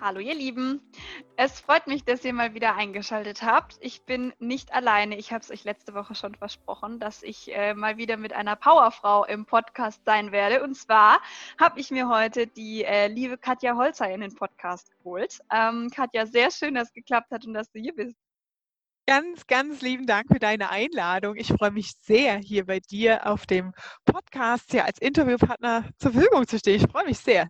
Hallo ihr Lieben, es freut mich, dass ihr mal wieder eingeschaltet habt. Ich bin nicht alleine, ich habe es euch letzte Woche schon versprochen, dass ich äh, mal wieder mit einer Powerfrau im Podcast sein werde. Und zwar habe ich mir heute die äh, liebe Katja Holzer in den Podcast geholt. Ähm, Katja, sehr schön, dass es geklappt hat und dass du hier bist. Ganz, ganz lieben Dank für deine Einladung. Ich freue mich sehr, hier bei dir auf dem Podcast ja als Interviewpartner zur Verfügung zu stehen. Ich freue mich sehr.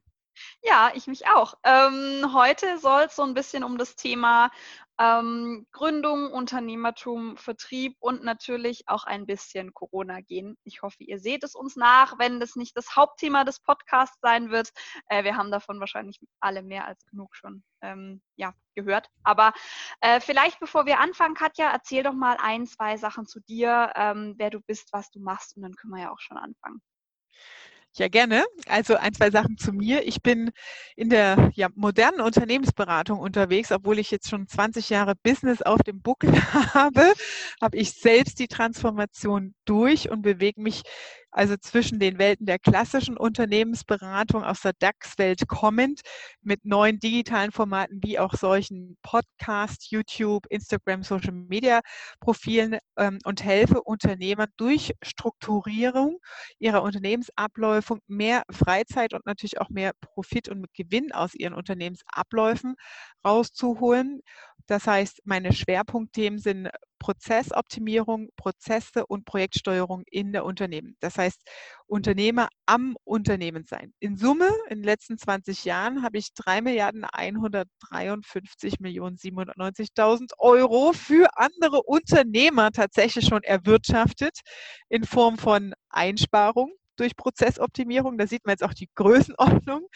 Ja, ich mich auch. Ähm, heute soll es so ein bisschen um das Thema ähm, Gründung, Unternehmertum, Vertrieb und natürlich auch ein bisschen Corona gehen. Ich hoffe, ihr seht es uns nach, wenn das nicht das Hauptthema des Podcasts sein wird. Äh, wir haben davon wahrscheinlich alle mehr als genug schon ähm, ja, gehört. Aber äh, vielleicht bevor wir anfangen, Katja, erzähl doch mal ein, zwei Sachen zu dir, ähm, wer du bist, was du machst und dann können wir ja auch schon anfangen. Ja, gerne. Also ein, zwei Sachen zu mir. Ich bin in der ja, modernen Unternehmensberatung unterwegs, obwohl ich jetzt schon 20 Jahre Business auf dem Buckel habe, habe ich selbst die Transformation durch und bewege mich also zwischen den Welten der klassischen Unternehmensberatung aus der DAX-Welt kommend mit neuen digitalen Formaten wie auch solchen Podcast, YouTube, Instagram, Social Media Profilen ähm, und helfe Unternehmern durch Strukturierung ihrer Unternehmensabläufe mehr Freizeit und natürlich auch mehr Profit und Gewinn aus ihren Unternehmensabläufen rauszuholen. Das heißt, meine Schwerpunktthemen sind Prozessoptimierung, Prozesse und Projektsteuerung in der Unternehmen. Das heißt, Unternehmer am Unternehmen sein. In Summe in den letzten 20 Jahren habe ich 3 Milliarden 153 Millionen 790.000 Euro für andere Unternehmer tatsächlich schon erwirtschaftet in Form von Einsparung durch Prozessoptimierung. Da sieht man jetzt auch die Größenordnung.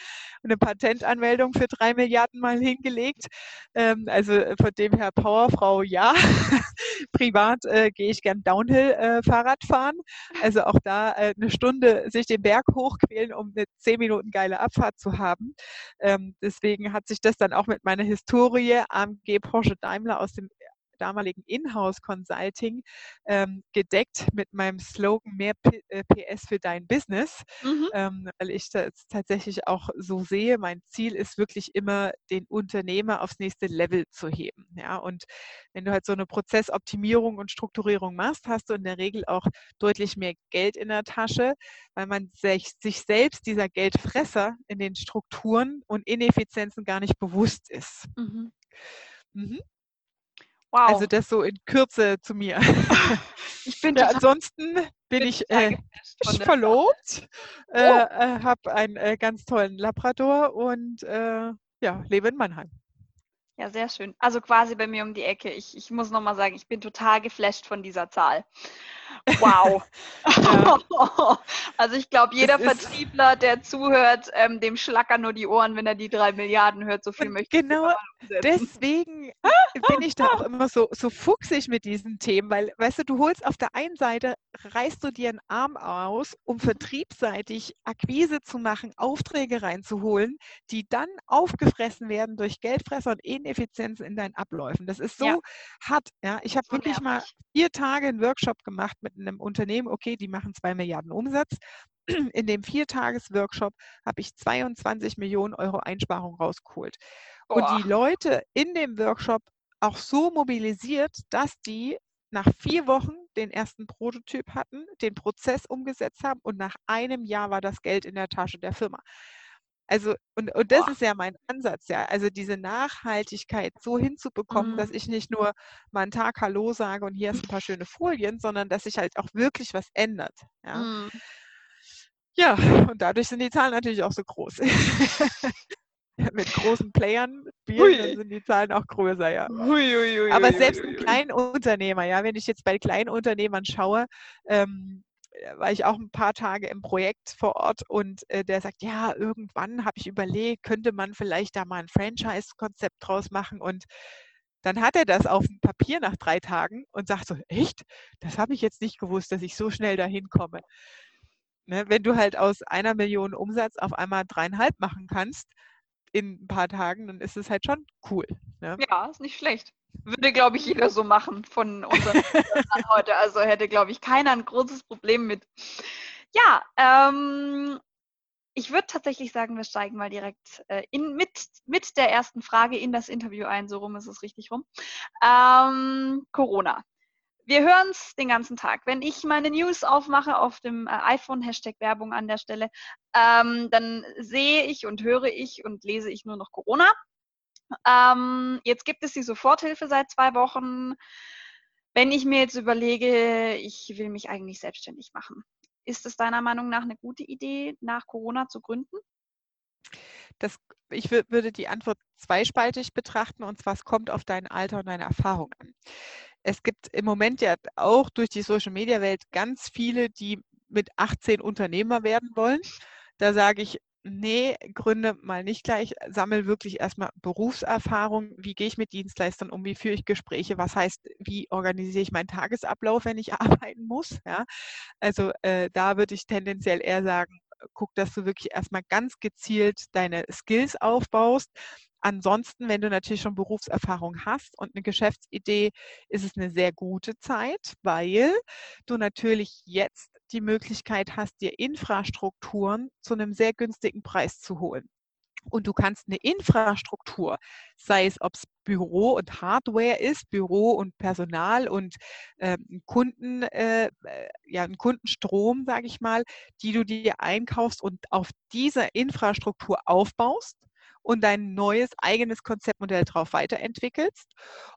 Eine Patentanmeldung für drei Milliarden mal hingelegt. Ähm, also von dem her Powerfrau ja. Privat äh, gehe ich gern Downhill äh, Fahrrad fahren. Also auch da äh, eine Stunde sich den Berg hochquälen, um eine zehn Minuten geile Abfahrt zu haben. Ähm, deswegen hat sich das dann auch mit meiner Historie AMG Porsche Daimler aus dem damaligen Inhouse Consulting ähm, gedeckt mit meinem Slogan mehr P äh, PS für dein Business, mhm. ähm, weil ich das tatsächlich auch so sehe. Mein Ziel ist wirklich immer, den Unternehmer aufs nächste Level zu heben. Ja, und wenn du halt so eine Prozessoptimierung und Strukturierung machst, hast du in der Regel auch deutlich mehr Geld in der Tasche, weil man sich, sich selbst dieser Geldfresser in den Strukturen und Ineffizienzen gar nicht bewusst ist. Mhm. Mhm. Wow. Also das so in Kürze zu mir. Ich bin ja, ansonsten bin ich äh, verlobt, äh, oh. äh, habe einen äh, ganz tollen Labrador und äh, ja, lebe in Mannheim. Ja, sehr schön. Also quasi bei mir um die Ecke. Ich, ich muss nochmal sagen, ich bin total geflasht von dieser Zahl. Wow. also ich glaube, jeder Vertriebler, der zuhört, ähm, dem schlackern nur die Ohren, wenn er die drei Milliarden hört. So viel Und möchte genau deswegen bin ich da auch immer so, so fuchsig mit diesen Themen, weil, weißt du, du holst auf der einen Seite, reißt du dir einen Arm aus, um vertriebsseitig Akquise zu machen, Aufträge reinzuholen, die dann aufgefressen werden durch Geldfresser und Ineffizienzen in deinen Abläufen. Das ist so ja. hart. Ja, ich habe wirklich nervig. mal vier Tage einen Workshop gemacht mit einem Unternehmen, okay, die machen zwei Milliarden Umsatz. In dem Viertages-Workshop habe ich 22 Millionen Euro Einsparung rausgeholt. Oh. Und die Leute in dem Workshop auch so mobilisiert, dass die nach vier Wochen den ersten Prototyp hatten, den Prozess umgesetzt haben und nach einem Jahr war das Geld in der Tasche der Firma. Also, und, und das Boah. ist ja mein Ansatz, ja. Also diese Nachhaltigkeit so hinzubekommen, mhm. dass ich nicht nur mal einen Tag Hallo sage und hier ist ein paar schöne Folien, sondern dass sich halt auch wirklich was ändert. Ja. Mhm. Ja, und dadurch sind die Zahlen natürlich auch so groß. Mit großen Playern spielen, dann sind die Zahlen auch größer, ja. Hui, hui, hui, Aber selbst ein Kleinunternehmer, ja, wenn ich jetzt bei Kleinunternehmern schaue, ähm, war ich auch ein paar Tage im Projekt vor Ort und äh, der sagt, ja, irgendwann habe ich überlegt, könnte man vielleicht da mal ein Franchise-Konzept draus machen und dann hat er das auf dem Papier nach drei Tagen und sagt so, echt? Das habe ich jetzt nicht gewusst, dass ich so schnell dahin komme. Ne, wenn du halt aus einer Million Umsatz auf einmal dreieinhalb machen kannst in ein paar Tagen, dann ist es halt schon cool. Ne? Ja, ist nicht schlecht. Würde, glaube ich, jeder so machen von unseren heute. Also hätte, glaube ich, keiner ein großes Problem mit. Ja, ähm, ich würde tatsächlich sagen, wir steigen mal direkt äh, in, mit, mit der ersten Frage in das Interview ein. So rum ist es richtig rum. Ähm, Corona. Wir hören es den ganzen Tag. Wenn ich meine News aufmache auf dem äh, iPhone, Hashtag Werbung an der Stelle, ähm, dann sehe ich und höre ich und lese ich nur noch Corona. Ähm, jetzt gibt es die Soforthilfe seit zwei Wochen. Wenn ich mir jetzt überlege, ich will mich eigentlich selbstständig machen, ist es deiner Meinung nach eine gute Idee, nach Corona zu gründen? Das, ich würde die Antwort zweispaltig betrachten und zwar es kommt auf dein Alter und deine Erfahrung an. Es gibt im Moment ja auch durch die Social-Media-Welt ganz viele, die mit 18 Unternehmer werden wollen. Da sage ich, nee, gründe mal nicht gleich, sammel wirklich erstmal Berufserfahrung. Wie gehe ich mit Dienstleistern um? Wie führe ich Gespräche? Was heißt, wie organisiere ich meinen Tagesablauf, wenn ich arbeiten muss? Ja, also äh, da würde ich tendenziell eher sagen, guck, dass du wirklich erstmal ganz gezielt deine Skills aufbaust. Ansonsten, wenn du natürlich schon Berufserfahrung hast und eine Geschäftsidee, ist es eine sehr gute Zeit, weil du natürlich jetzt die Möglichkeit hast, dir Infrastrukturen zu einem sehr günstigen Preis zu holen. Und du kannst eine Infrastruktur, sei es ob es Büro und Hardware ist, Büro und Personal und äh, Kunden, äh, ja, einen Kundenstrom, sage ich mal, die du dir einkaufst und auf dieser Infrastruktur aufbaust und dein neues eigenes Konzeptmodell darauf weiterentwickelst.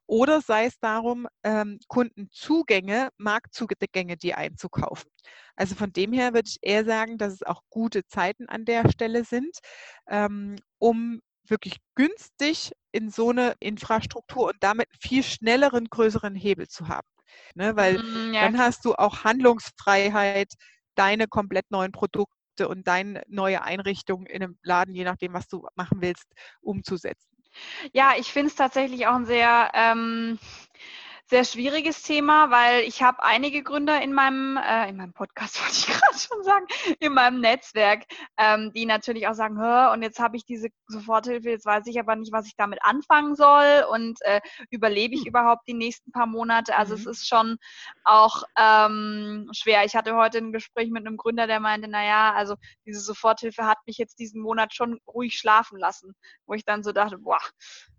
Oder sei es darum, ähm, Kundenzugänge, Marktzugänge dir einzukaufen. Also von dem her würde ich eher sagen, dass es auch gute Zeiten an der Stelle sind, ähm, um wirklich günstig in so eine Infrastruktur und damit viel schnelleren, größeren Hebel zu haben. Ne, weil mm, ja. dann hast du auch Handlungsfreiheit, deine komplett neuen Produkte Produkte und deine neue Einrichtung in einem Laden, je nachdem, was du machen willst, umzusetzen? Ja, ich finde es tatsächlich auch ein sehr ähm, sehr schwieriges Thema, weil ich habe einige Gründer in meinem, äh, in meinem Podcast, wollte ich gerade schon sagen, in meinem Netzwerk, ähm, die natürlich auch sagen, Hör, und jetzt habe ich diese Soforthilfe, jetzt weiß ich aber nicht, was ich damit anfangen soll und äh, überlebe ich hm. überhaupt die nächsten paar Monate. Also mhm. es ist schon auch ähm, schwer. Ich hatte heute ein Gespräch mit einem Gründer, der meinte, naja, also diese Soforthilfe hat mich jetzt diesen Monat schon ruhig schlafen lassen, wo ich dann so dachte, boah,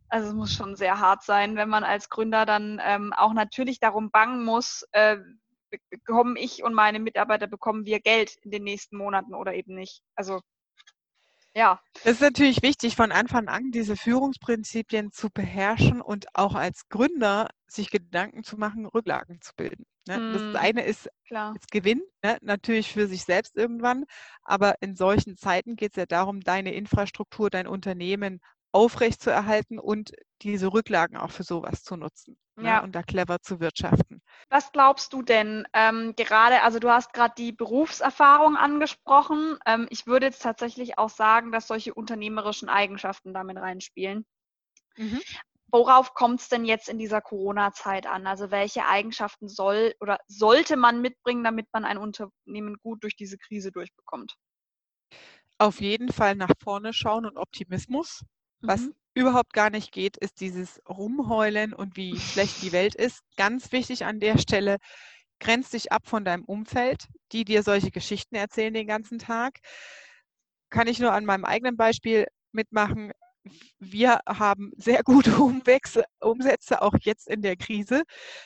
also es muss schon sehr hart sein, wenn man als Gründer dann ähm, auch natürlich darum bangen muss, äh, bekommen ich und meine Mitarbeiter, bekommen wir Geld in den nächsten Monaten oder eben nicht. Also ja. Es ist natürlich wichtig, von Anfang an diese Führungsprinzipien zu beherrschen und auch als Gründer sich Gedanken zu machen, Rücklagen zu bilden. Ne? Mm, das eine ist klar. das Gewinn, ne? natürlich für sich selbst irgendwann, aber in solchen Zeiten geht es ja darum, deine Infrastruktur, dein Unternehmen aufrechtzuerhalten und diese Rücklagen auch für sowas zu nutzen ne, ja. Ne, und da clever zu wirtschaften. Was glaubst du denn ähm, gerade, also du hast gerade die Berufserfahrung angesprochen. Ähm, ich würde jetzt tatsächlich auch sagen, dass solche unternehmerischen Eigenschaften damit reinspielen. Mhm. Worauf kommt es denn jetzt in dieser Corona-Zeit an? Also welche Eigenschaften soll oder sollte man mitbringen, damit man ein Unternehmen gut durch diese Krise durchbekommt? Auf jeden Fall nach vorne schauen und Optimismus. Was mhm. überhaupt gar nicht geht, ist dieses Rumheulen und wie schlecht die Welt ist. Ganz wichtig an der Stelle, grenz dich ab von deinem Umfeld, die dir solche Geschichten erzählen den ganzen Tag. Kann ich nur an meinem eigenen Beispiel mitmachen. Wir haben sehr gute Umwechse, Umsätze, auch jetzt in der Krise,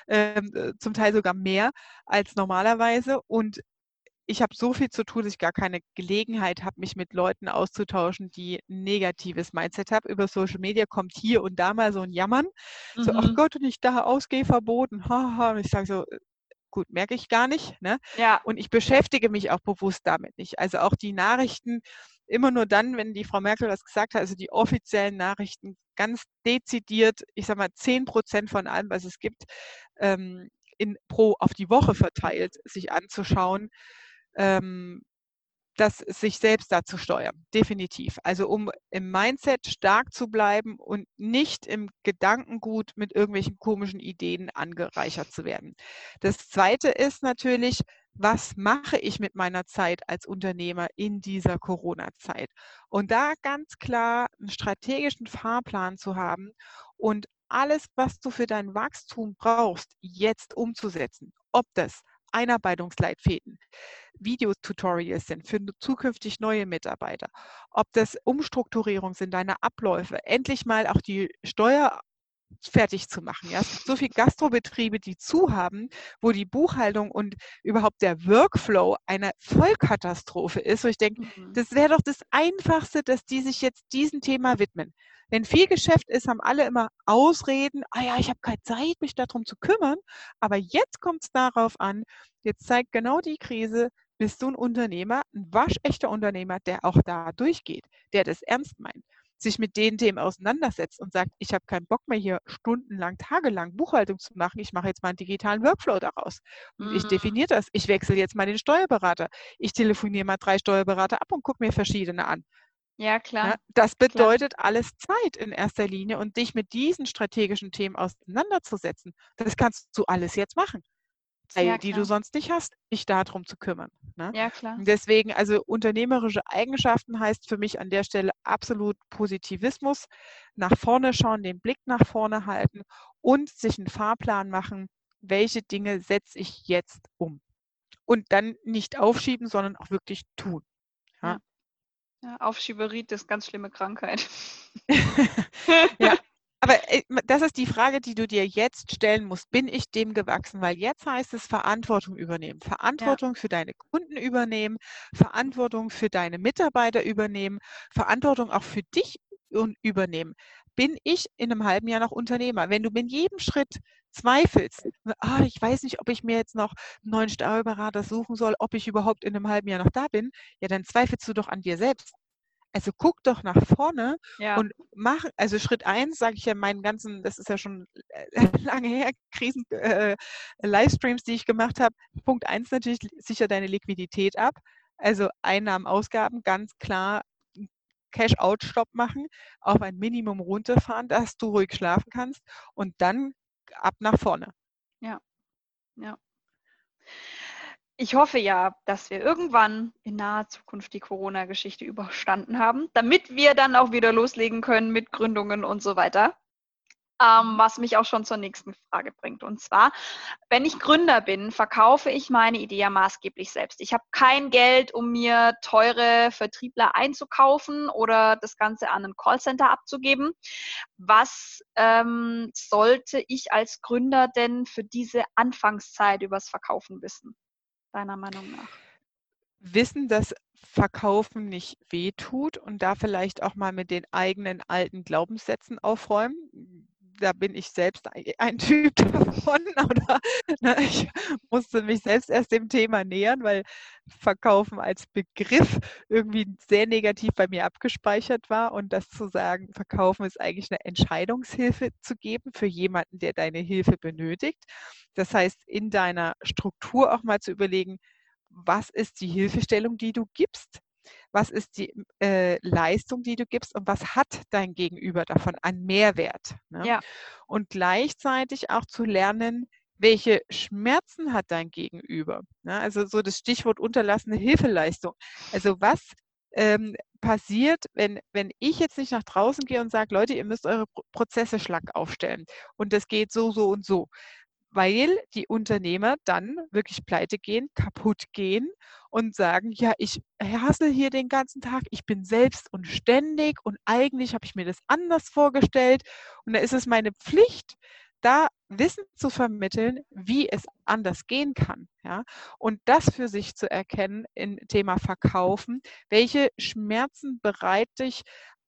ähm, äh, zum Teil sogar mehr als normalerweise. Und ich habe so viel zu tun, dass ich gar keine Gelegenheit habe, mich mit Leuten auszutauschen, die ein negatives Mindset haben. Über Social Media kommt hier und da mal so ein Jammern. Mhm. So, ach mhm. Gott, und ich da ausgehe verboten. Haha. Und ich sage so, gut, merke ich gar nicht. Ne? Ja. Und ich beschäftige mich auch bewusst damit nicht. Also auch die Nachrichten immer nur dann, wenn die Frau Merkel was gesagt hat, also die offiziellen Nachrichten ganz dezidiert, ich sage mal, zehn Prozent von allem, was es gibt, ähm, in pro auf die Woche verteilt, sich anzuschauen ähm, das sich selbst da zu steuern, definitiv. Also um im Mindset stark zu bleiben und nicht im Gedankengut mit irgendwelchen komischen Ideen angereichert zu werden. Das Zweite ist natürlich, was mache ich mit meiner Zeit als Unternehmer in dieser Corona-Zeit? Und da ganz klar einen strategischen Fahrplan zu haben und alles, was du für dein Wachstum brauchst, jetzt umzusetzen. Ob das Einarbeitungsleitfäden, Videotutorials sind für zukünftig neue Mitarbeiter, ob das Umstrukturierung sind, deine Abläufe, endlich mal auch die Steuer fertig zu machen. Ja, es gibt so viele Gastrobetriebe, die zu haben, wo die Buchhaltung und überhaupt der Workflow eine Vollkatastrophe ist. Wo ich denke, mhm. das wäre doch das Einfachste, dass die sich jetzt diesem Thema widmen. Wenn viel Geschäft ist, haben alle immer Ausreden, ah ja, ich habe keine Zeit, mich darum zu kümmern. Aber jetzt kommt es darauf an, jetzt zeigt genau die Krise, bist du ein Unternehmer, ein waschechter Unternehmer, der auch da durchgeht, der das ernst meint sich mit den Themen auseinandersetzt und sagt, ich habe keinen Bock mehr hier stundenlang, tagelang Buchhaltung zu machen, ich mache jetzt mal einen digitalen Workflow daraus. Und mhm. ich definiere das. Ich wechsle jetzt mal den Steuerberater. Ich telefoniere mal drei Steuerberater ab und gucke mir verschiedene an. Ja, klar. Ja, das bedeutet klar. alles Zeit in erster Linie und dich mit diesen strategischen Themen auseinanderzusetzen. Das kannst du alles jetzt machen. Ja, die du sonst nicht hast, dich darum zu kümmern. Ne? Ja, klar. Deswegen, also unternehmerische Eigenschaften heißt für mich an der Stelle absolut Positivismus, nach vorne schauen, den Blick nach vorne halten und sich einen Fahrplan machen, welche Dinge setze ich jetzt um. Und dann nicht aufschieben, sondern auch wirklich tun. Ja. Ja, Aufschieberit ist ganz schlimme Krankheit. ja, aber äh, das ist die Frage, die du dir jetzt stellen musst. Bin ich dem gewachsen? Weil jetzt heißt es Verantwortung übernehmen. Verantwortung ja. für deine Kunden übernehmen, Verantwortung für deine Mitarbeiter übernehmen, Verantwortung auch für dich übernehmen. Bin ich in einem halben Jahr noch Unternehmer? Wenn du in jedem Schritt zweifelst, ah, ich weiß nicht, ob ich mir jetzt noch einen neuen Steuerberater suchen soll, ob ich überhaupt in einem halben Jahr noch da bin, ja, dann zweifelst du doch an dir selbst. Also guck doch nach vorne ja. und mach, also Schritt eins, sage ich ja meinen ganzen, das ist ja schon äh, lange her, Krisen, äh, Livestreams, die ich gemacht habe. Punkt eins natürlich, sicher deine Liquidität ab. Also Einnahmen, Ausgaben, ganz klar Cash-out-Stopp machen, auf ein Minimum runterfahren, dass du ruhig schlafen kannst und dann ab nach vorne. Ja, ja. Ich hoffe ja, dass wir irgendwann in naher Zukunft die Corona-Geschichte überstanden haben, damit wir dann auch wieder loslegen können mit Gründungen und so weiter. Ähm, was mich auch schon zur nächsten Frage bringt. Und zwar, wenn ich Gründer bin, verkaufe ich meine Idee ja maßgeblich selbst. Ich habe kein Geld, um mir teure Vertriebler einzukaufen oder das Ganze an ein Callcenter abzugeben. Was ähm, sollte ich als Gründer denn für diese Anfangszeit übers Verkaufen wissen? deiner Meinung nach? Wissen, dass Verkaufen nicht wehtut und da vielleicht auch mal mit den eigenen alten Glaubenssätzen aufräumen. Da bin ich selbst ein Typ davon oder ne, ich musste mich selbst erst dem Thema nähern, weil Verkaufen als Begriff irgendwie sehr negativ bei mir abgespeichert war und das zu sagen, Verkaufen ist eigentlich eine Entscheidungshilfe zu geben für jemanden, der deine Hilfe benötigt. Das heißt, in deiner Struktur auch mal zu überlegen, was ist die Hilfestellung, die du gibst? Was ist die äh, Leistung, die du gibst und was hat dein Gegenüber davon an Mehrwert? Ne? Ja. Und gleichzeitig auch zu lernen, welche Schmerzen hat dein Gegenüber? Ne? Also so das Stichwort unterlassene Hilfeleistung. Also was ähm, passiert, wenn, wenn ich jetzt nicht nach draußen gehe und sage, Leute, ihr müsst eure Prozesse schlank aufstellen und das geht so, so und so weil die Unternehmer dann wirklich pleite gehen, kaputt gehen und sagen, ja, ich hassel hier den ganzen Tag, ich bin selbst und ständig und eigentlich habe ich mir das anders vorgestellt und da ist es meine Pflicht, da Wissen zu vermitteln, wie es anders gehen kann. Ja? Und das für sich zu erkennen im Thema Verkaufen, welche Schmerzen bereite ich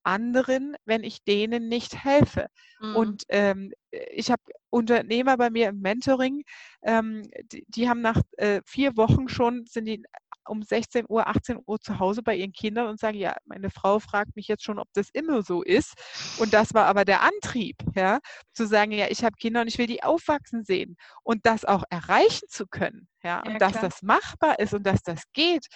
anderen, wenn ich denen nicht helfe. Mhm. Und ähm, ich habe Unternehmer bei mir im Mentoring, ähm, die, die, haben nach äh, vier Wochen schon, sind die um 16 Uhr, 18 Uhr zu Hause bei ihren Kindern und sagen, ja, meine Frau fragt mich jetzt schon, ob das immer so ist. Und das war aber der Antrieb, ja, zu sagen, ja, ich habe Kinder und ich will die aufwachsen sehen und das auch erreichen zu können, ja, und ja, dass das machbar ist und dass das geht.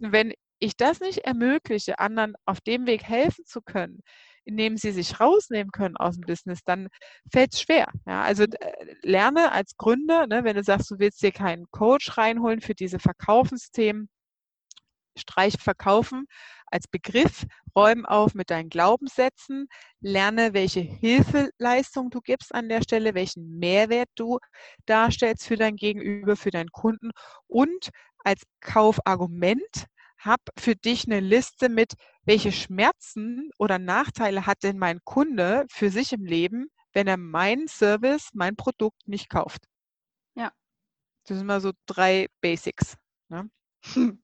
Und wenn ich das nicht ermögliche, anderen auf dem Weg helfen zu können, indem sie sich rausnehmen können aus dem Business, dann fällt es schwer. Ja, also äh, lerne als Gründer, ne, wenn du sagst, du willst dir keinen Coach reinholen für diese Verkaufsthemen, streich verkaufen als Begriff, räum auf mit deinen Glaubenssätzen, lerne, welche Hilfeleistung du gibst an der Stelle, welchen Mehrwert du darstellst für dein Gegenüber, für deinen Kunden und als Kaufargument hab für dich eine Liste mit, welche Schmerzen oder Nachteile hat denn mein Kunde für sich im Leben, wenn er meinen Service, mein Produkt nicht kauft. Ja. Das sind mal so drei Basics. Ne?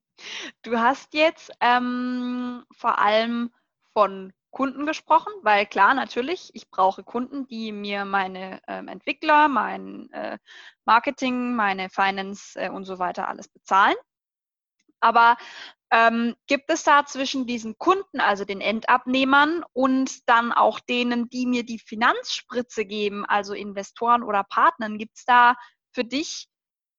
Du hast jetzt ähm, vor allem von Kunden gesprochen, weil klar, natürlich, ich brauche Kunden, die mir meine ähm, Entwickler, mein äh, Marketing, meine Finance äh, und so weiter alles bezahlen. Aber ähm, gibt es da zwischen diesen Kunden, also den Endabnehmern und dann auch denen, die mir die Finanzspritze geben, also Investoren oder Partnern, gibt es da für dich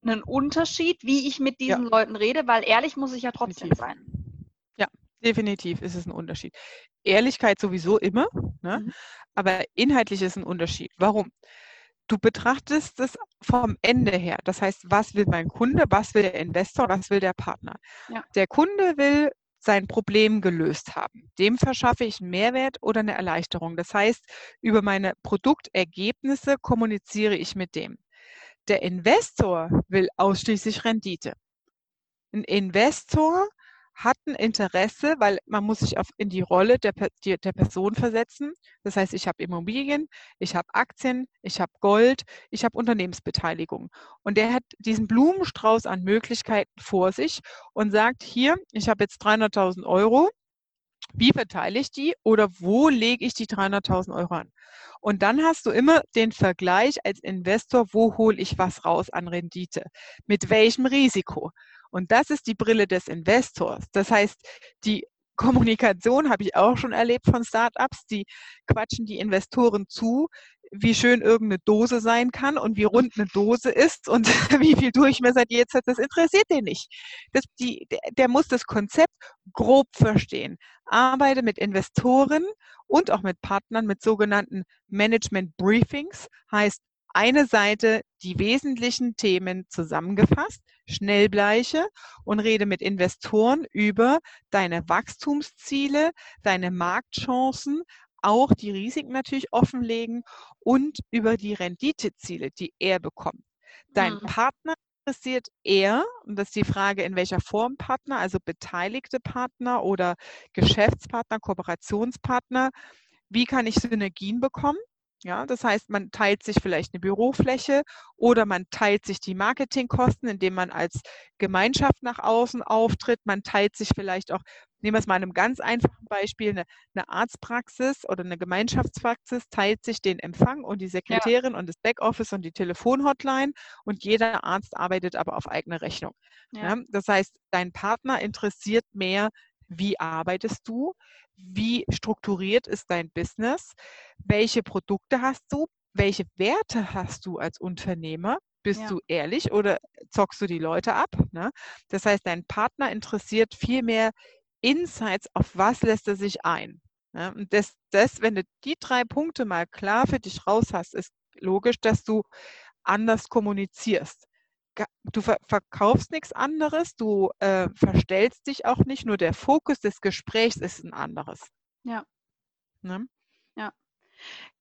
einen Unterschied, wie ich mit diesen ja. Leuten rede? Weil ehrlich muss ich ja trotzdem definitiv. sein. Ja, definitiv ist es ein Unterschied. Ehrlichkeit sowieso immer, ne? Mhm. aber inhaltlich ist ein Unterschied. Warum? Du betrachtest es vom Ende her. Das heißt, was will mein Kunde, was will der Investor, was will der Partner? Ja. Der Kunde will sein Problem gelöst haben. Dem verschaffe ich einen Mehrwert oder eine Erleichterung. Das heißt, über meine Produktergebnisse kommuniziere ich mit dem. Der Investor will ausschließlich Rendite. Ein Investor hat ein Interesse, weil man muss sich auf, in die Rolle der, der, der Person versetzen. Das heißt, ich habe Immobilien, ich habe Aktien, ich habe Gold, ich habe Unternehmensbeteiligung. Und der hat diesen Blumenstrauß an Möglichkeiten vor sich und sagt, hier, ich habe jetzt 300.000 Euro. Wie verteile ich die oder wo lege ich die 300.000 Euro an? Und dann hast du immer den Vergleich als Investor, wo hole ich was raus an Rendite? Mit welchem Risiko? Und das ist die Brille des Investors. Das heißt, die Kommunikation habe ich auch schon erlebt von Startups, die quatschen die Investoren zu, wie schön irgendeine Dose sein kann und wie rund eine Dose ist und wie viel Durchmesser die jetzt hat, das interessiert den nicht. Das, die, der, muss das Konzept grob verstehen. Arbeite mit Investoren und auch mit Partnern mit sogenannten Management Briefings, heißt eine Seite die wesentlichen Themen zusammengefasst, Schnellbleiche und rede mit Investoren über deine Wachstumsziele, deine Marktchancen, auch die Risiken natürlich offenlegen und über die Renditeziele, die er bekommt. Dein mhm. Partner interessiert er, und das ist die Frage, in welcher Form Partner, also beteiligte Partner oder Geschäftspartner, Kooperationspartner, wie kann ich Synergien bekommen? Ja, das heißt, man teilt sich vielleicht eine Bürofläche oder man teilt sich die Marketingkosten, indem man als Gemeinschaft nach außen auftritt. Man teilt sich vielleicht auch, nehmen wir es mal einem ganz einfachen Beispiel, eine, eine Arztpraxis oder eine Gemeinschaftspraxis teilt sich den Empfang und die Sekretärin ja. und das Backoffice und die Telefonhotline und jeder Arzt arbeitet aber auf eigene Rechnung. Ja. Ja, das heißt, dein Partner interessiert mehr, wie arbeitest du? Wie strukturiert ist dein Business? Welche Produkte hast du? Welche Werte hast du als Unternehmer? Bist ja. du ehrlich oder zockst du die Leute ab? Ne? Das heißt, dein Partner interessiert viel mehr Insights, auf was lässt er sich ein. Ne? Und das, das, wenn du die drei Punkte mal klar für dich raus hast, ist logisch, dass du anders kommunizierst du verkaufst nichts anderes, du äh, verstellst dich auch nicht, nur der Fokus des Gesprächs ist ein anderes. Ja. Ne? Ja.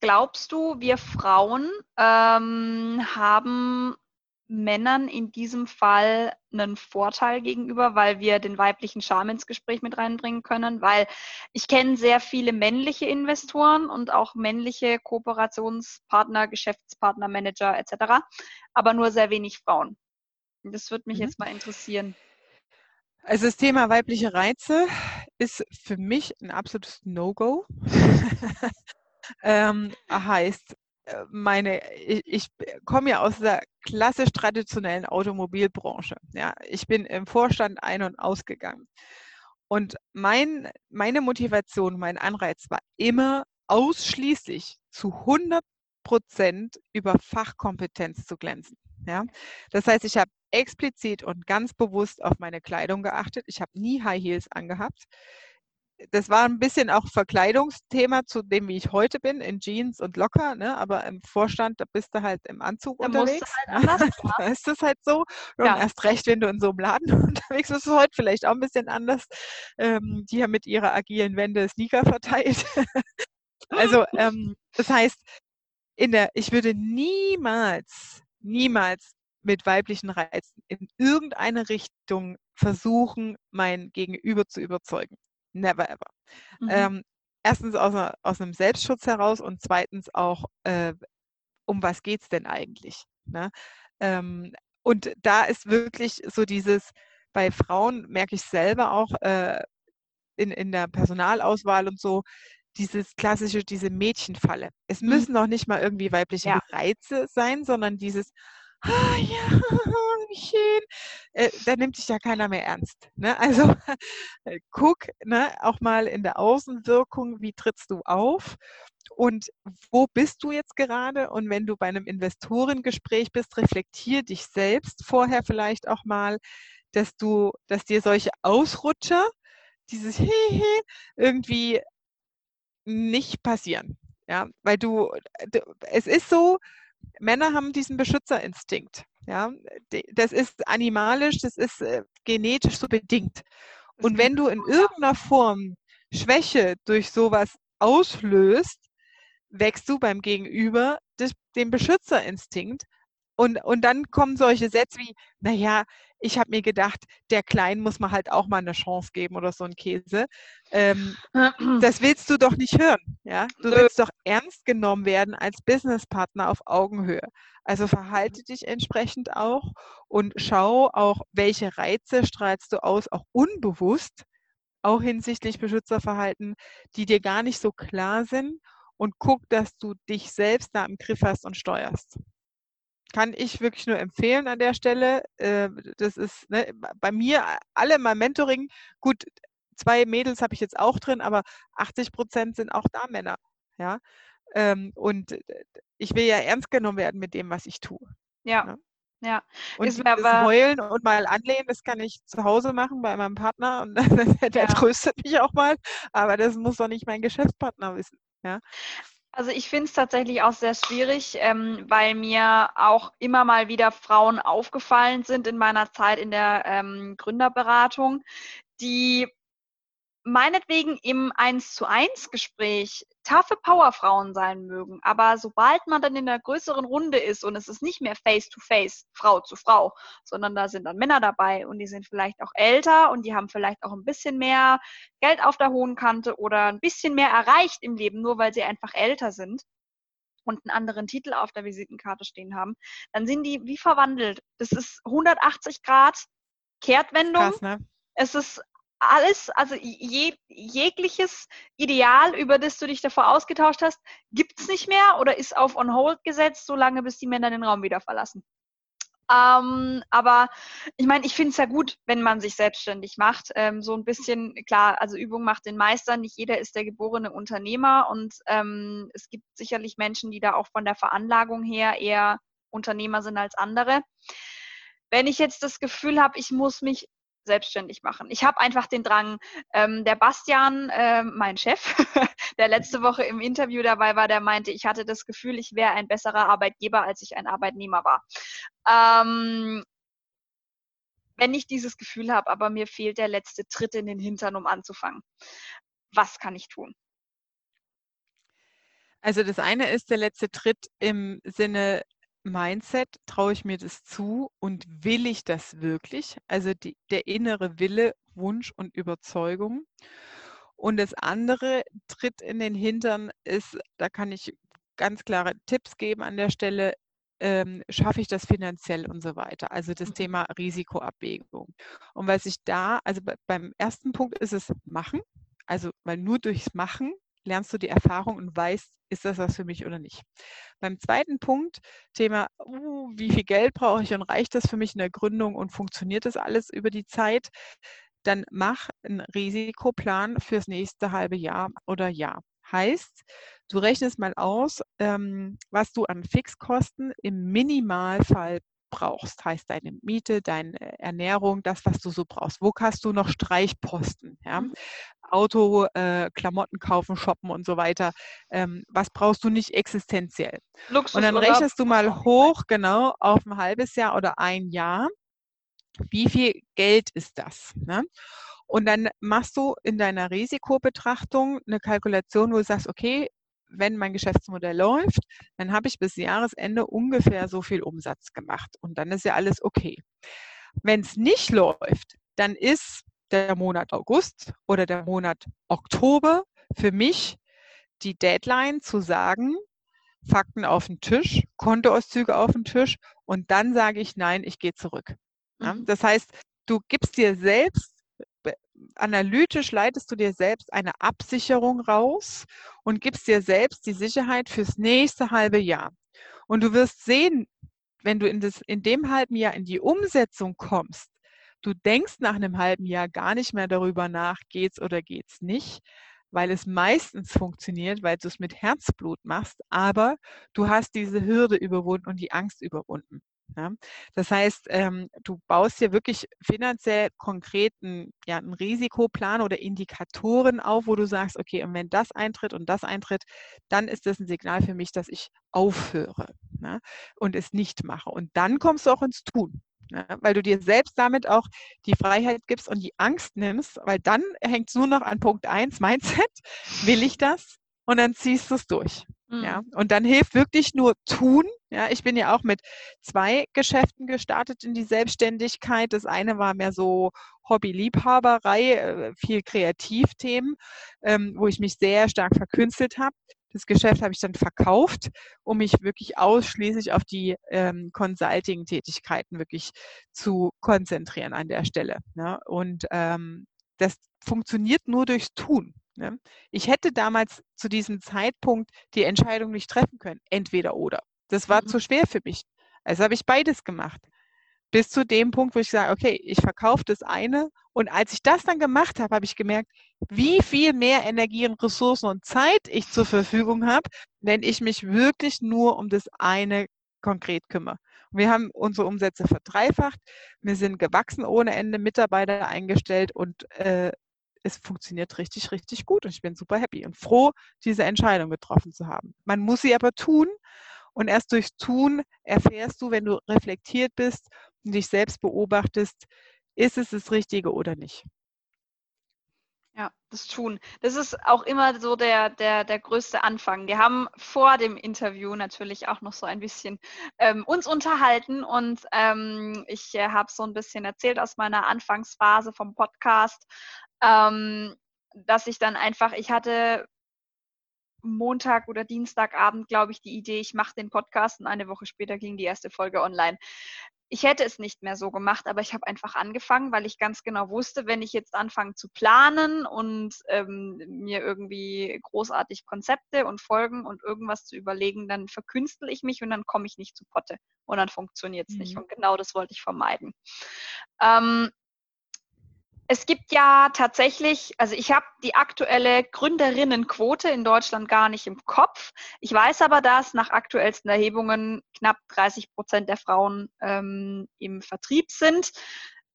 Glaubst du, wir Frauen ähm, haben Männern in diesem Fall einen Vorteil gegenüber, weil wir den weiblichen Charme ins Gespräch mit reinbringen können, weil ich kenne sehr viele männliche Investoren und auch männliche Kooperationspartner, Geschäftspartner, Manager etc., aber nur sehr wenig Frauen. Das würde mich mhm. jetzt mal interessieren. Also das Thema weibliche Reize ist für mich ein absolutes No-Go. ähm, heißt, äh, meine, ich, ich komme ja aus der klassisch traditionellen Automobilbranche. Ja, ich bin im Vorstand ein- und ausgegangen. Und mein, meine Motivation, mein Anreiz war immer ausschließlich zu 100 Prozent über Fachkompetenz zu glänzen. Ja, das heißt, ich habe explizit und ganz bewusst auf meine Kleidung geachtet. Ich habe nie High Heels angehabt. das war ein bisschen auch Verkleidungsthema zu dem, wie ich heute bin, in Jeans und locker, ne? aber im Vorstand, da bist du halt im Anzug da unterwegs. Halt da ist das halt so. Und ja. erst recht, wenn du in so einem Laden unterwegs bist, ist es heute vielleicht auch ein bisschen anders. Ähm, die haben mit ihrer agilen Wende Sneaker verteilt. also, ähm, das heißt, in der, ich würde niemals, niemals mit weiblichen Reizen in irgendeine Richtung versuchen, mein Gegenüber zu überzeugen. Never ever. Mhm. Ähm, erstens aus, einer, aus, einem Selbstschutz heraus und zweitens auch, äh, um was geht es denn eigentlich? Ne? Ähm, und da ist wirklich so dieses, bei Frauen merke ich selber auch äh, in, in der Personalauswahl und so, dieses klassische, diese Mädchenfalle. Es mhm. müssen noch nicht mal irgendwie weibliche ja. Reize sein, sondern dieses, ah ja, wie schön. Äh, da nimmt sich ja keiner mehr ernst. Ne? Also äh, guck ne, auch mal in der Außenwirkung, wie trittst du auf und wo bist du jetzt gerade? Und wenn du bei einem Investorengespräch bist, reflektier dich selbst vorher vielleicht auch mal, dass du, dass dir solche Ausrutscher, dieses Hehe irgendwie nicht passieren. Ja, weil du, du es ist so, Männer haben diesen Beschützerinstinkt. Ja, das ist animalisch, das ist äh, genetisch so bedingt. Und wenn du in irgendeiner Form Schwäche durch sowas auslöst, wächst du beim Gegenüber des, den Beschützerinstinkt. Und, und dann kommen solche Sätze wie, naja, ich habe mir gedacht, der Kleinen muss man halt auch mal eine Chance geben oder so ein Käse. Ähm, das willst du doch nicht hören. Ja? Du willst doch ernst genommen werden als Businesspartner auf Augenhöhe. Also verhalte dich entsprechend auch und schau auch, welche Reize strahlst du aus, auch unbewusst, auch hinsichtlich Beschützerverhalten, die dir gar nicht so klar sind und guck, dass du dich selbst da im Griff hast und steuerst kann ich wirklich nur empfehlen an der Stelle. Äh, das ist ne, bei mir alle meinem Mentoring, gut, zwei Mädels habe ich jetzt auch drin, aber 80 Prozent sind auch da Männer. Ja. Ähm, und ich will ja ernst genommen werden mit dem, was ich tue. Ja. Ne? Ja. Und ist das Heulen und mal anlehnen, das kann ich zu Hause machen bei meinem Partner und der ja. tröstet mich auch mal, aber das muss doch nicht mein Geschäftspartner wissen. Ja. Also ich finde es tatsächlich auch sehr schwierig, ähm, weil mir auch immer mal wieder Frauen aufgefallen sind in meiner Zeit in der ähm, Gründerberatung, die meinetwegen im 1 zu 1 Gespräch taffe Powerfrauen sein mögen. Aber sobald man dann in der größeren Runde ist und es ist nicht mehr face to face, Frau zu Frau, sondern da sind dann Männer dabei und die sind vielleicht auch älter und die haben vielleicht auch ein bisschen mehr Geld auf der hohen Kante oder ein bisschen mehr erreicht im Leben, nur weil sie einfach älter sind und einen anderen Titel auf der Visitenkarte stehen haben, dann sind die wie verwandelt. Das ist 180 Grad Kehrtwendung. Krass, ne? Es ist alles, also je, jegliches Ideal, über das du dich davor ausgetauscht hast, gibt es nicht mehr oder ist auf On Hold gesetzt, solange bis die Männer den Raum wieder verlassen. Ähm, aber ich meine, ich finde es ja gut, wenn man sich selbstständig macht. Ähm, so ein bisschen, klar, also Übung macht den Meister. Nicht jeder ist der geborene Unternehmer und ähm, es gibt sicherlich Menschen, die da auch von der Veranlagung her eher Unternehmer sind als andere. Wenn ich jetzt das Gefühl habe, ich muss mich selbstständig machen. Ich habe einfach den Drang, ähm, der Bastian, äh, mein Chef, der letzte Woche im Interview dabei war, der meinte, ich hatte das Gefühl, ich wäre ein besserer Arbeitgeber, als ich ein Arbeitnehmer war. Ähm, wenn ich dieses Gefühl habe, aber mir fehlt der letzte Tritt in den Hintern, um anzufangen. Was kann ich tun? Also das eine ist der letzte Tritt im Sinne, Mindset, traue ich mir das zu und will ich das wirklich? Also die, der innere Wille, Wunsch und Überzeugung. Und das andere Tritt in den Hintern ist, da kann ich ganz klare Tipps geben an der Stelle, ähm, schaffe ich das finanziell und so weiter. Also das mhm. Thema Risikoabwägung. Und was ich da, also beim ersten Punkt ist es machen. Also, weil nur durchs Machen lernst du die Erfahrung und weißt, ist das was für mich oder nicht. Beim zweiten Punkt, Thema, uh, wie viel Geld brauche ich und reicht das für mich in der Gründung und funktioniert das alles über die Zeit? Dann mach einen Risikoplan fürs nächste halbe Jahr oder Jahr. Heißt, du rechnest mal aus, ähm, was du an Fixkosten im Minimalfall brauchst, heißt deine Miete, deine Ernährung, das, was du so brauchst. Wo hast du noch Streichposten? Ja? Mhm. Auto, äh, Klamotten kaufen, shoppen und so weiter. Ähm, was brauchst du nicht existenziell? Luxus und dann rechnest du mal hoch, genau, auf ein halbes Jahr oder ein Jahr. Wie viel Geld ist das? Ne? Und dann machst du in deiner Risikobetrachtung eine Kalkulation, wo du sagst, okay, wenn mein Geschäftsmodell läuft, dann habe ich bis Jahresende ungefähr so viel Umsatz gemacht. Und dann ist ja alles okay. Wenn es nicht läuft, dann ist der Monat August oder der Monat Oktober für mich die Deadline zu sagen, Fakten auf den Tisch, Kontoauszüge auf den Tisch und dann sage ich nein, ich gehe zurück. Ja? Mhm. Das heißt, du gibst dir selbst analytisch leitest du dir selbst eine Absicherung raus und gibst dir selbst die Sicherheit fürs nächste halbe Jahr. Und du wirst sehen, wenn du in, das, in dem halben Jahr in die Umsetzung kommst, du denkst nach einem halben Jahr gar nicht mehr darüber nach, geht's oder geht's nicht, weil es meistens funktioniert, weil du es mit Herzblut machst, aber du hast diese Hürde überwunden und die Angst überwunden. Ja? Das heißt, ähm, du baust hier wirklich finanziell konkreten ja, einen Risikoplan oder Indikatoren auf, wo du sagst, okay, und wenn das eintritt und das eintritt, dann ist das ein Signal für mich, dass ich aufhöre ja? und es nicht mache. Und dann kommst du auch ins Tun. Ja, weil du dir selbst damit auch die Freiheit gibst und die Angst nimmst, weil dann hängt es nur noch an Punkt 1, Mindset, will ich das? Und dann ziehst du es durch. Ja, mhm. und dann hilft wirklich nur tun. Ja, ich bin ja auch mit zwei Geschäften gestartet in die Selbstständigkeit. Das eine war mehr so Hobby-Liebhaberei, äh, viel Kreativthemen, ähm, wo ich mich sehr stark verkünstelt habe. Das Geschäft habe ich dann verkauft, um mich wirklich ausschließlich auf die ähm, Consulting-Tätigkeiten wirklich zu konzentrieren an der Stelle. Ne? Und ähm, das funktioniert nur durchs Tun. Ne? Ich hätte damals zu diesem Zeitpunkt die Entscheidung nicht treffen können, entweder oder. Das war mhm. zu schwer für mich. Also habe ich beides gemacht. Bis zu dem Punkt, wo ich sage, okay, ich verkaufe das eine. Und als ich das dann gemacht habe, habe ich gemerkt, wie viel mehr Energie und Ressourcen und Zeit ich zur Verfügung habe, wenn ich mich wirklich nur um das eine konkret kümmere. Wir haben unsere Umsätze verdreifacht. Wir sind gewachsen ohne Ende, Mitarbeiter eingestellt und äh, es funktioniert richtig, richtig gut und ich bin super happy und froh, diese Entscheidung getroffen zu haben. Man muss sie aber tun und erst durchs Tun erfährst du, wenn du reflektiert bist und dich selbst beobachtest, ist es das Richtige oder nicht. Ja, das Tun. Das ist auch immer so der, der, der größte Anfang. Wir haben vor dem Interview natürlich auch noch so ein bisschen ähm, uns unterhalten und ähm, ich äh, habe so ein bisschen erzählt aus meiner Anfangsphase vom Podcast, ähm, dass ich dann einfach, ich hatte Montag oder Dienstagabend, glaube ich, die Idee, ich mache den Podcast und eine Woche später ging die erste Folge online. Ich hätte es nicht mehr so gemacht, aber ich habe einfach angefangen, weil ich ganz genau wusste, wenn ich jetzt anfange zu planen und ähm, mir irgendwie großartig Konzepte und Folgen und irgendwas zu überlegen, dann verkünstel ich mich und dann komme ich nicht zu Potte und dann funktioniert es mhm. nicht. Und genau das wollte ich vermeiden. Ähm, es gibt ja tatsächlich, also ich habe die aktuelle Gründerinnenquote in Deutschland gar nicht im Kopf. Ich weiß aber, dass nach aktuellsten Erhebungen knapp 30 Prozent der Frauen ähm, im Vertrieb sind.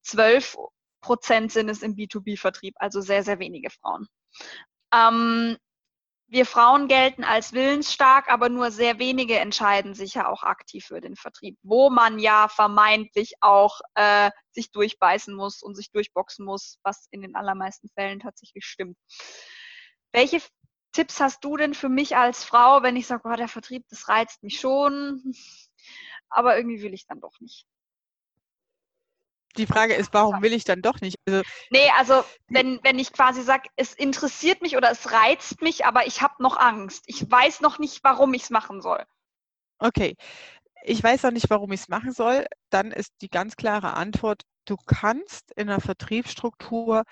12 Prozent sind es im B2B-Vertrieb, also sehr, sehr wenige Frauen. Ähm, wir Frauen gelten als willensstark, aber nur sehr wenige entscheiden sich ja auch aktiv für den Vertrieb, wo man ja vermeintlich auch äh, sich durchbeißen muss und sich durchboxen muss, was in den allermeisten Fällen tatsächlich stimmt. Welche Tipps hast du denn für mich als Frau, wenn ich sage, oh, der Vertrieb, das reizt mich schon, aber irgendwie will ich dann doch nicht? Die Frage ist, warum will ich dann doch nicht? Also, nee, also wenn, wenn ich quasi sage, es interessiert mich oder es reizt mich, aber ich habe noch Angst. Ich weiß noch nicht, warum ich es machen soll. Okay, ich weiß noch nicht, warum ich es machen soll. Dann ist die ganz klare Antwort, du kannst in einer Vertriebsstruktur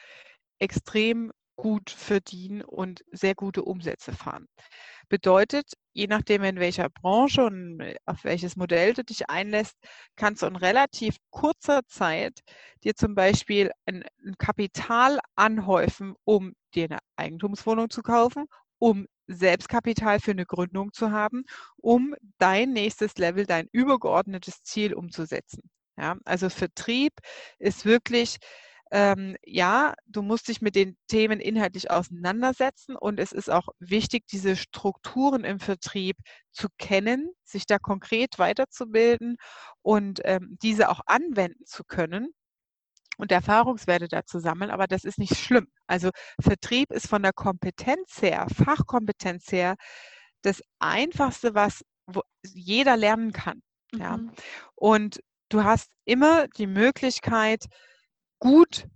extrem gut verdienen und sehr gute Umsätze fahren. Bedeutet, je nachdem, in welcher Branche und auf welches Modell du dich einlässt, kannst du in relativ kurzer Zeit dir zum Beispiel ein, ein Kapital anhäufen, um dir eine Eigentumswohnung zu kaufen, um Selbstkapital für eine Gründung zu haben, um dein nächstes Level, dein übergeordnetes Ziel umzusetzen. Ja, also Vertrieb ist wirklich ähm, ja, du musst dich mit den Themen inhaltlich auseinandersetzen und es ist auch wichtig, diese Strukturen im Vertrieb zu kennen, sich da konkret weiterzubilden und ähm, diese auch anwenden zu können und Erfahrungswerte dazu sammeln, aber das ist nicht schlimm. Also Vertrieb ist von der Kompetenz her, Fachkompetenz her, das Einfachste, was jeder lernen kann. Mhm. Ja. Und du hast immer die Möglichkeit, gut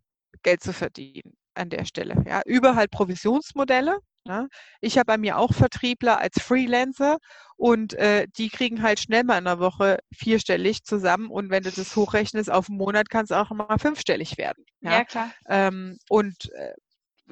Geld zu verdienen an der Stelle. Ja, über halt Provisionsmodelle. Ja. Ich habe bei mir auch Vertriebler als Freelancer und äh, die kriegen halt schnell mal in der Woche vierstellig zusammen und wenn du das hochrechnest auf einen Monat, kann es auch mal fünfstellig werden. Ja, ja klar. Ähm, und äh,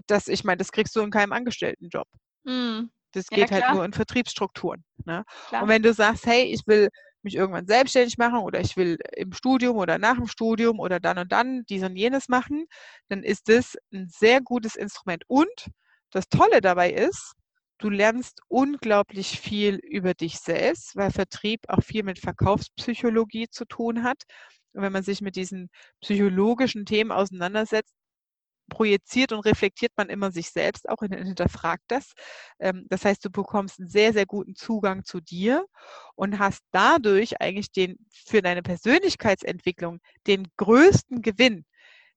das, ich meine, das kriegst du in keinem Angestelltenjob. Mhm. Das geht ja, halt nur in Vertriebsstrukturen. Ne? Und wenn du sagst, hey, ich will mich irgendwann selbstständig machen oder ich will im Studium oder nach dem Studium oder dann und dann dies und jenes machen, dann ist das ein sehr gutes Instrument. Und das Tolle dabei ist, du lernst unglaublich viel über dich selbst, weil Vertrieb auch viel mit Verkaufspsychologie zu tun hat. Und wenn man sich mit diesen psychologischen Themen auseinandersetzt, projiziert und reflektiert man immer sich selbst auch und hinterfragt das. Ähm, das heißt, du bekommst einen sehr, sehr guten Zugang zu dir und hast dadurch eigentlich den, für deine Persönlichkeitsentwicklung den größten Gewinn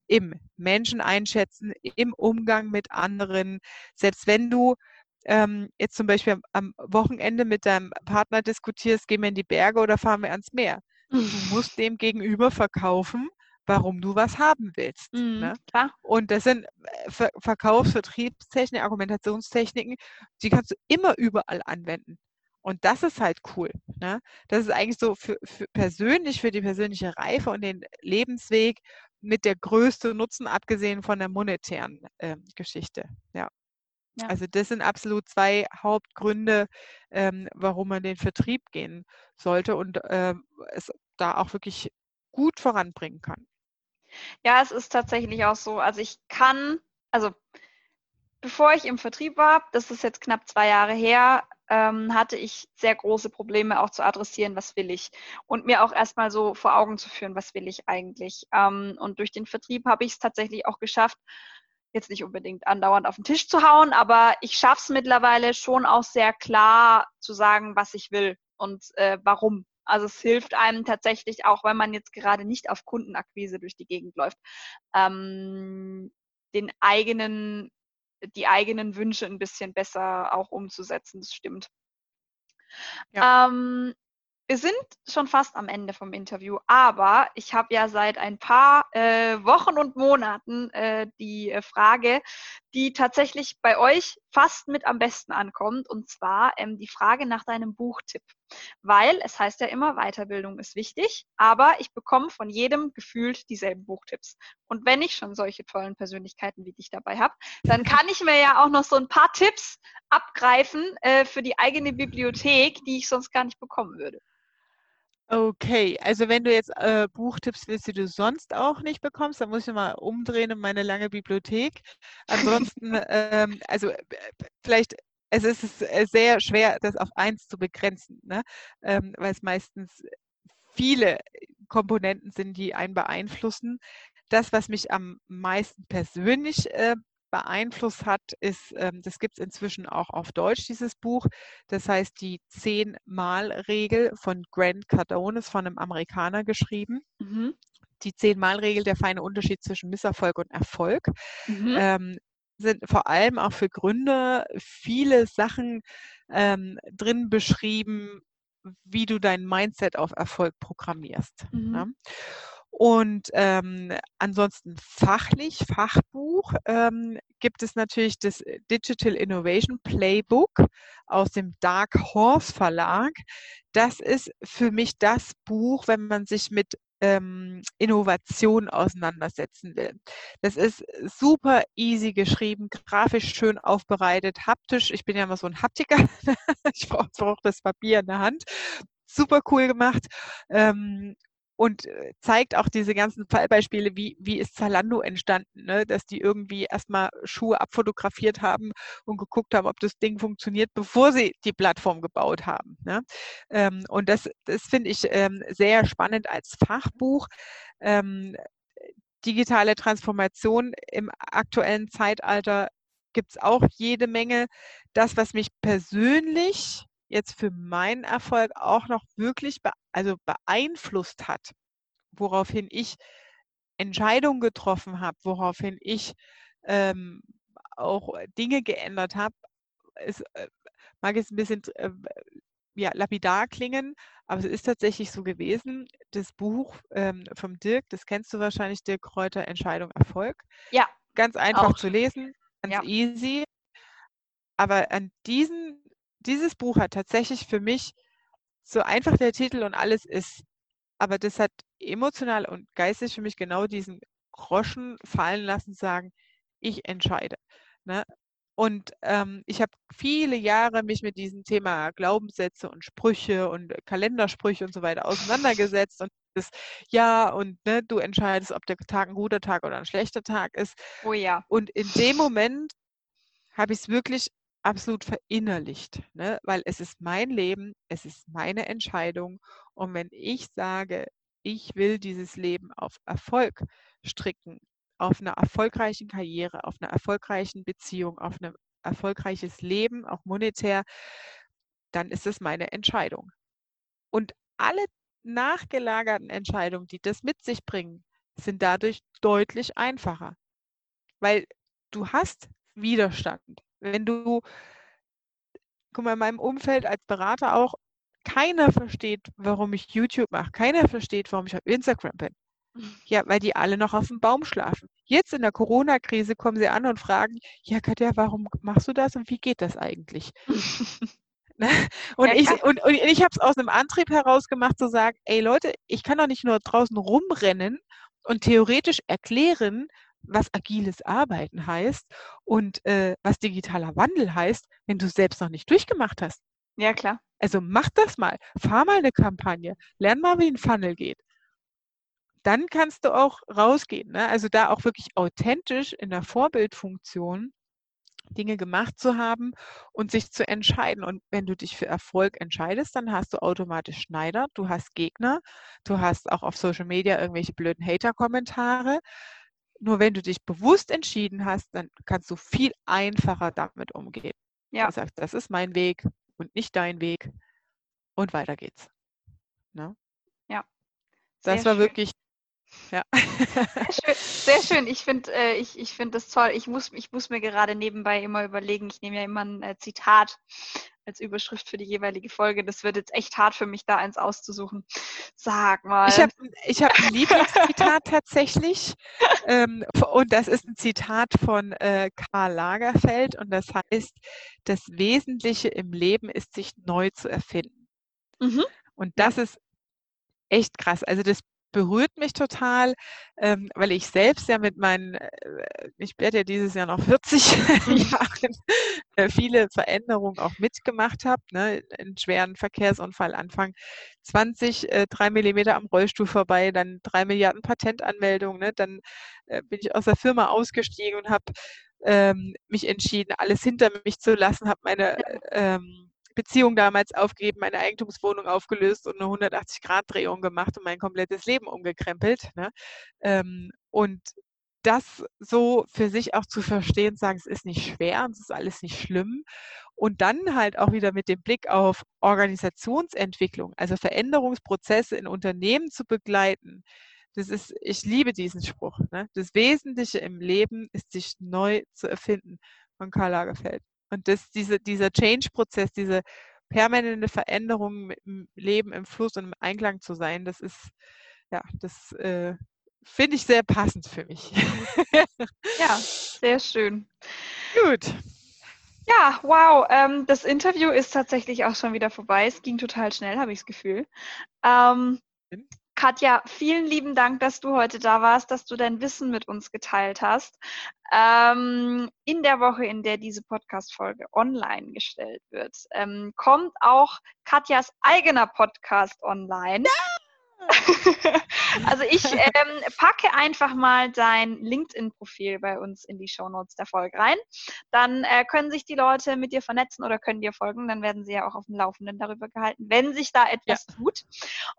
im Menschen einschätzen, im Umgang mit anderen. Selbst wenn du ähm, jetzt zum Beispiel am Wochenende mit deinem Partner diskutierst, gehen wir in die Berge oder fahren wir ans Meer. Du musst dem gegenüber verkaufen, warum du was haben willst. Mhm, ne? Und das sind äh, Ver Verkaufs-, Vertriebstechniken, Argumentationstechniken, die kannst du immer überall anwenden. Und das ist halt cool. Ne? Das ist eigentlich so für, für persönlich, für die persönliche Reife und den Lebensweg mit der größte Nutzen, abgesehen von der monetären äh, Geschichte. Ja. ja. Also das sind absolut zwei Hauptgründe, ähm, warum man den Vertrieb gehen sollte und äh, es da auch wirklich gut voranbringen kann. Ja, es ist tatsächlich auch so. Also ich kann, also bevor ich im Vertrieb war, das ist jetzt knapp zwei Jahre her, ähm, hatte ich sehr große Probleme auch zu adressieren, was will ich. Und mir auch erstmal so vor Augen zu führen, was will ich eigentlich. Ähm, und durch den Vertrieb habe ich es tatsächlich auch geschafft, jetzt nicht unbedingt andauernd auf den Tisch zu hauen, aber ich schaffe es mittlerweile schon auch sehr klar zu sagen, was ich will und äh, warum. Also es hilft einem tatsächlich auch, wenn man jetzt gerade nicht auf Kundenakquise durch die Gegend läuft, ähm, den eigenen, die eigenen Wünsche ein bisschen besser auch umzusetzen. Das stimmt. Ja. Ähm, wir sind schon fast am Ende vom Interview, aber ich habe ja seit ein paar äh, Wochen und Monaten äh, die äh, Frage, die tatsächlich bei euch fast mit am besten ankommt, und zwar ähm, die Frage nach deinem Buchtipp. Weil es heißt ja immer, Weiterbildung ist wichtig, aber ich bekomme von jedem gefühlt dieselben Buchtipps. Und wenn ich schon solche tollen Persönlichkeiten wie dich dabei habe, dann kann ich mir ja auch noch so ein paar Tipps abgreifen äh, für die eigene Bibliothek, die ich sonst gar nicht bekommen würde. Okay, also wenn du jetzt äh, Buchtipps willst, die du sonst auch nicht bekommst, dann muss ich mal umdrehen in meine lange Bibliothek. Ansonsten, ähm, also äh, vielleicht, es ist äh, sehr schwer, das auf eins zu begrenzen, ne? ähm, weil es meistens viele Komponenten sind, die einen beeinflussen. Das, was mich am meisten persönlich äh, beeinflusst hat, ist, ähm, das gibt es inzwischen auch auf Deutsch, dieses Buch. Das heißt, die Zehn-Mal-Regel von Grant Cardone ist von einem Amerikaner geschrieben. Mhm. Die Zehn-Mal-Regel, der feine Unterschied zwischen Misserfolg und Erfolg. Mhm. Ähm, sind vor allem auch für Gründer viele Sachen ähm, drin beschrieben, wie du dein Mindset auf Erfolg programmierst. Mhm. Ja? Und ähm, ansonsten fachlich, Fachbuch, ähm, gibt es natürlich das Digital Innovation Playbook aus dem Dark Horse Verlag. Das ist für mich das Buch, wenn man sich mit ähm, Innovation auseinandersetzen will. Das ist super easy geschrieben, grafisch schön aufbereitet, haptisch. Ich bin ja immer so ein Haptiker. ich brauche brauch das Papier in der Hand. Super cool gemacht. Ähm, und äh, zeigt auch diese ganzen Fallbeispiele, wie, wie ist Zalando entstanden, ne? dass die irgendwie erstmal Schuhe abfotografiert haben und geguckt haben, ob das Ding funktioniert, bevor sie die Plattform gebaut haben. Ne? Ähm, und das, das finde ich ähm, sehr spannend als Fachbuch. Ähm, digitale Transformation im aktuellen Zeitalter gibt es auch jede Menge. Das, was mich persönlich jetzt für meinen Erfolg auch noch wirklich be also beeinflusst hat, woraufhin ich Entscheidungen getroffen habe, woraufhin ich ähm, auch Dinge geändert habe, es äh, mag jetzt ein bisschen äh, ja, lapidar klingen, aber es ist tatsächlich so gewesen. Das Buch ähm, vom Dirk, das kennst du wahrscheinlich, Dirk Kräuter, Entscheidung, Erfolg. Ja. Ganz einfach auch. zu lesen, ganz ja. easy. Aber an diesen dieses Buch hat tatsächlich für mich so einfach der Titel und alles ist, aber das hat emotional und geistig für mich genau diesen Groschen fallen lassen, sagen, ich entscheide. Ne? Und ähm, ich habe viele Jahre mich mit diesem Thema Glaubenssätze und Sprüche und Kalendersprüche und so weiter auseinandergesetzt und das ja und ne, du entscheidest, ob der Tag ein guter Tag oder ein schlechter Tag ist. Oh ja. Und in dem Moment habe ich es wirklich absolut verinnerlicht, ne? weil es ist mein Leben, es ist meine Entscheidung. Und wenn ich sage, ich will dieses Leben auf Erfolg stricken, auf einer erfolgreichen Karriere, auf einer erfolgreichen Beziehung, auf ein erfolgreiches Leben, auch monetär, dann ist es meine Entscheidung. Und alle nachgelagerten Entscheidungen, die das mit sich bringen, sind dadurch deutlich einfacher, weil du hast Widerstand wenn du, guck mal, in meinem Umfeld als Berater auch, keiner versteht, warum ich YouTube mache. Keiner versteht, warum ich auf Instagram bin. Ja, weil die alle noch auf dem Baum schlafen. Jetzt in der Corona-Krise kommen sie an und fragen, ja Katja, warum machst du das und wie geht das eigentlich? Ne? und, ja, ich, und, und ich habe es aus einem Antrieb heraus gemacht zu sagen, ey Leute, ich kann doch nicht nur draußen rumrennen und theoretisch erklären, was agiles Arbeiten heißt und äh, was digitaler Wandel heißt, wenn du es selbst noch nicht durchgemacht hast. Ja, klar. Also mach das mal. Fahr mal eine Kampagne. Lern mal, wie ein Funnel geht. Dann kannst du auch rausgehen. Ne? Also da auch wirklich authentisch in der Vorbildfunktion Dinge gemacht zu haben und sich zu entscheiden. Und wenn du dich für Erfolg entscheidest, dann hast du automatisch Schneider, du hast Gegner, du hast auch auf Social Media irgendwelche blöden Hater-Kommentare. Nur wenn du dich bewusst entschieden hast, dann kannst du viel einfacher damit umgehen. Ja. Du sagst, das ist mein Weg und nicht dein Weg. Und weiter geht's. Ne? Ja. Das war schön. wirklich ja. Sehr schön. Sehr schön. Ich finde äh, ich, ich find das toll. Ich muss, ich muss mir gerade nebenbei immer überlegen, ich nehme ja immer ein äh, Zitat als Überschrift für die jeweilige Folge. Das wird jetzt echt hart für mich, da eins auszusuchen. Sag mal. Ich habe ich hab ein Lieblingszitat tatsächlich. Ähm, und das ist ein Zitat von äh, Karl Lagerfeld. Und das heißt, das Wesentliche im Leben ist, sich neu zu erfinden. Mhm. Und das ist echt krass. Also das berührt mich total, ähm, weil ich selbst ja mit meinen, äh, ich werde ja dieses Jahr noch 40 Jahren äh, viele Veränderungen auch mitgemacht habe. Ne? Einen schweren Verkehrsunfall Anfang 20, äh, drei Millimeter am Rollstuhl vorbei, dann drei Milliarden Patentanmeldungen. Ne? Dann äh, bin ich aus der Firma ausgestiegen und habe ähm, mich entschieden, alles hinter mich zu lassen, habe meine ähm, Beziehung damals aufgegeben, meine Eigentumswohnung aufgelöst und eine 180-Grad-Drehung gemacht und mein komplettes Leben umgekrempelt. Ne? Ähm, und das so für sich auch zu verstehen, sagen, es ist nicht schwer und es ist alles nicht schlimm. Und dann halt auch wieder mit dem Blick auf Organisationsentwicklung, also Veränderungsprozesse in Unternehmen zu begleiten. Das ist, ich liebe diesen Spruch. Ne? Das Wesentliche im Leben ist, sich neu zu erfinden von Karl Lagerfeld. Und das, diese, dieser Change-Prozess, diese permanente Veränderung mit dem Leben im Fluss und im Einklang zu sein, das ist, ja, das äh, finde ich sehr passend für mich. ja, sehr schön. Gut. Ja, wow. Ähm, das Interview ist tatsächlich auch schon wieder vorbei. Es ging total schnell, habe ich das Gefühl. Ähm, Katja, vielen lieben Dank, dass du heute da warst, dass du dein Wissen mit uns geteilt hast. Ähm, in der Woche, in der diese Podcast-Folge online gestellt wird, ähm, kommt auch Katjas eigener Podcast online. Ja! also ich ähm, packe einfach mal dein LinkedIn-Profil bei uns in die Shownotes der Folge rein. Dann äh, können sich die Leute mit dir vernetzen oder können dir folgen. Dann werden sie ja auch auf dem Laufenden darüber gehalten, wenn sich da etwas ja. tut.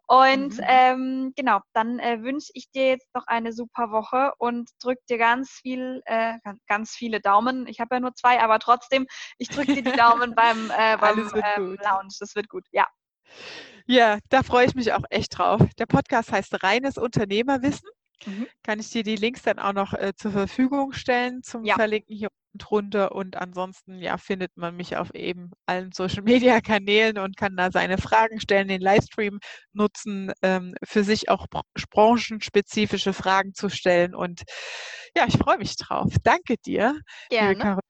Und mhm. ähm, genau, dann äh, wünsche ich dir jetzt noch eine super Woche und drücke dir ganz viel, äh, ganz viele Daumen. Ich habe ja nur zwei, aber trotzdem, ich drücke dir die Daumen beim, äh, beim ähm, Lounge. Das wird gut, ja. Ja, da freue ich mich auch echt drauf. Der Podcast heißt Reines Unternehmerwissen. Mhm. Kann ich dir die Links dann auch noch äh, zur Verfügung stellen zum ja. Verlinken hier unten drunter. Und ansonsten ja, findet man mich auf eben allen Social Media Kanälen und kann da seine Fragen stellen, den Livestream nutzen, ähm, für sich auch branchenspezifische Fragen zu stellen. Und ja, ich freue mich drauf. Danke dir, Gerne.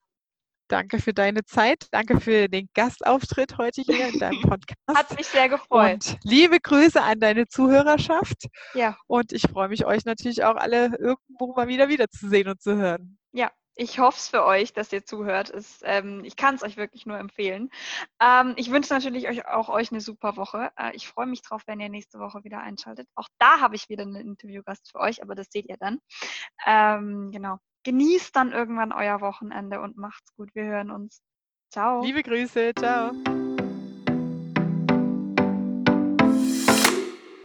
Danke für deine Zeit. Danke für den Gastauftritt heute hier in deinem Podcast. Hat mich sehr gefreut. Und liebe Grüße an deine Zuhörerschaft. Ja. Und ich freue mich, euch natürlich auch alle irgendwo mal wieder wiederzusehen und zu hören. Ja, ich hoffe es für euch, dass ihr zuhört. Es, ähm, ich kann es euch wirklich nur empfehlen. Ähm, ich wünsche natürlich euch, auch euch eine super Woche. Äh, ich freue mich drauf, wenn ihr nächste Woche wieder einschaltet. Auch da habe ich wieder einen Interviewgast für euch, aber das seht ihr dann. Ähm, genau genießt dann irgendwann euer Wochenende und macht's gut. Wir hören uns. Ciao. Liebe Grüße. Ciao.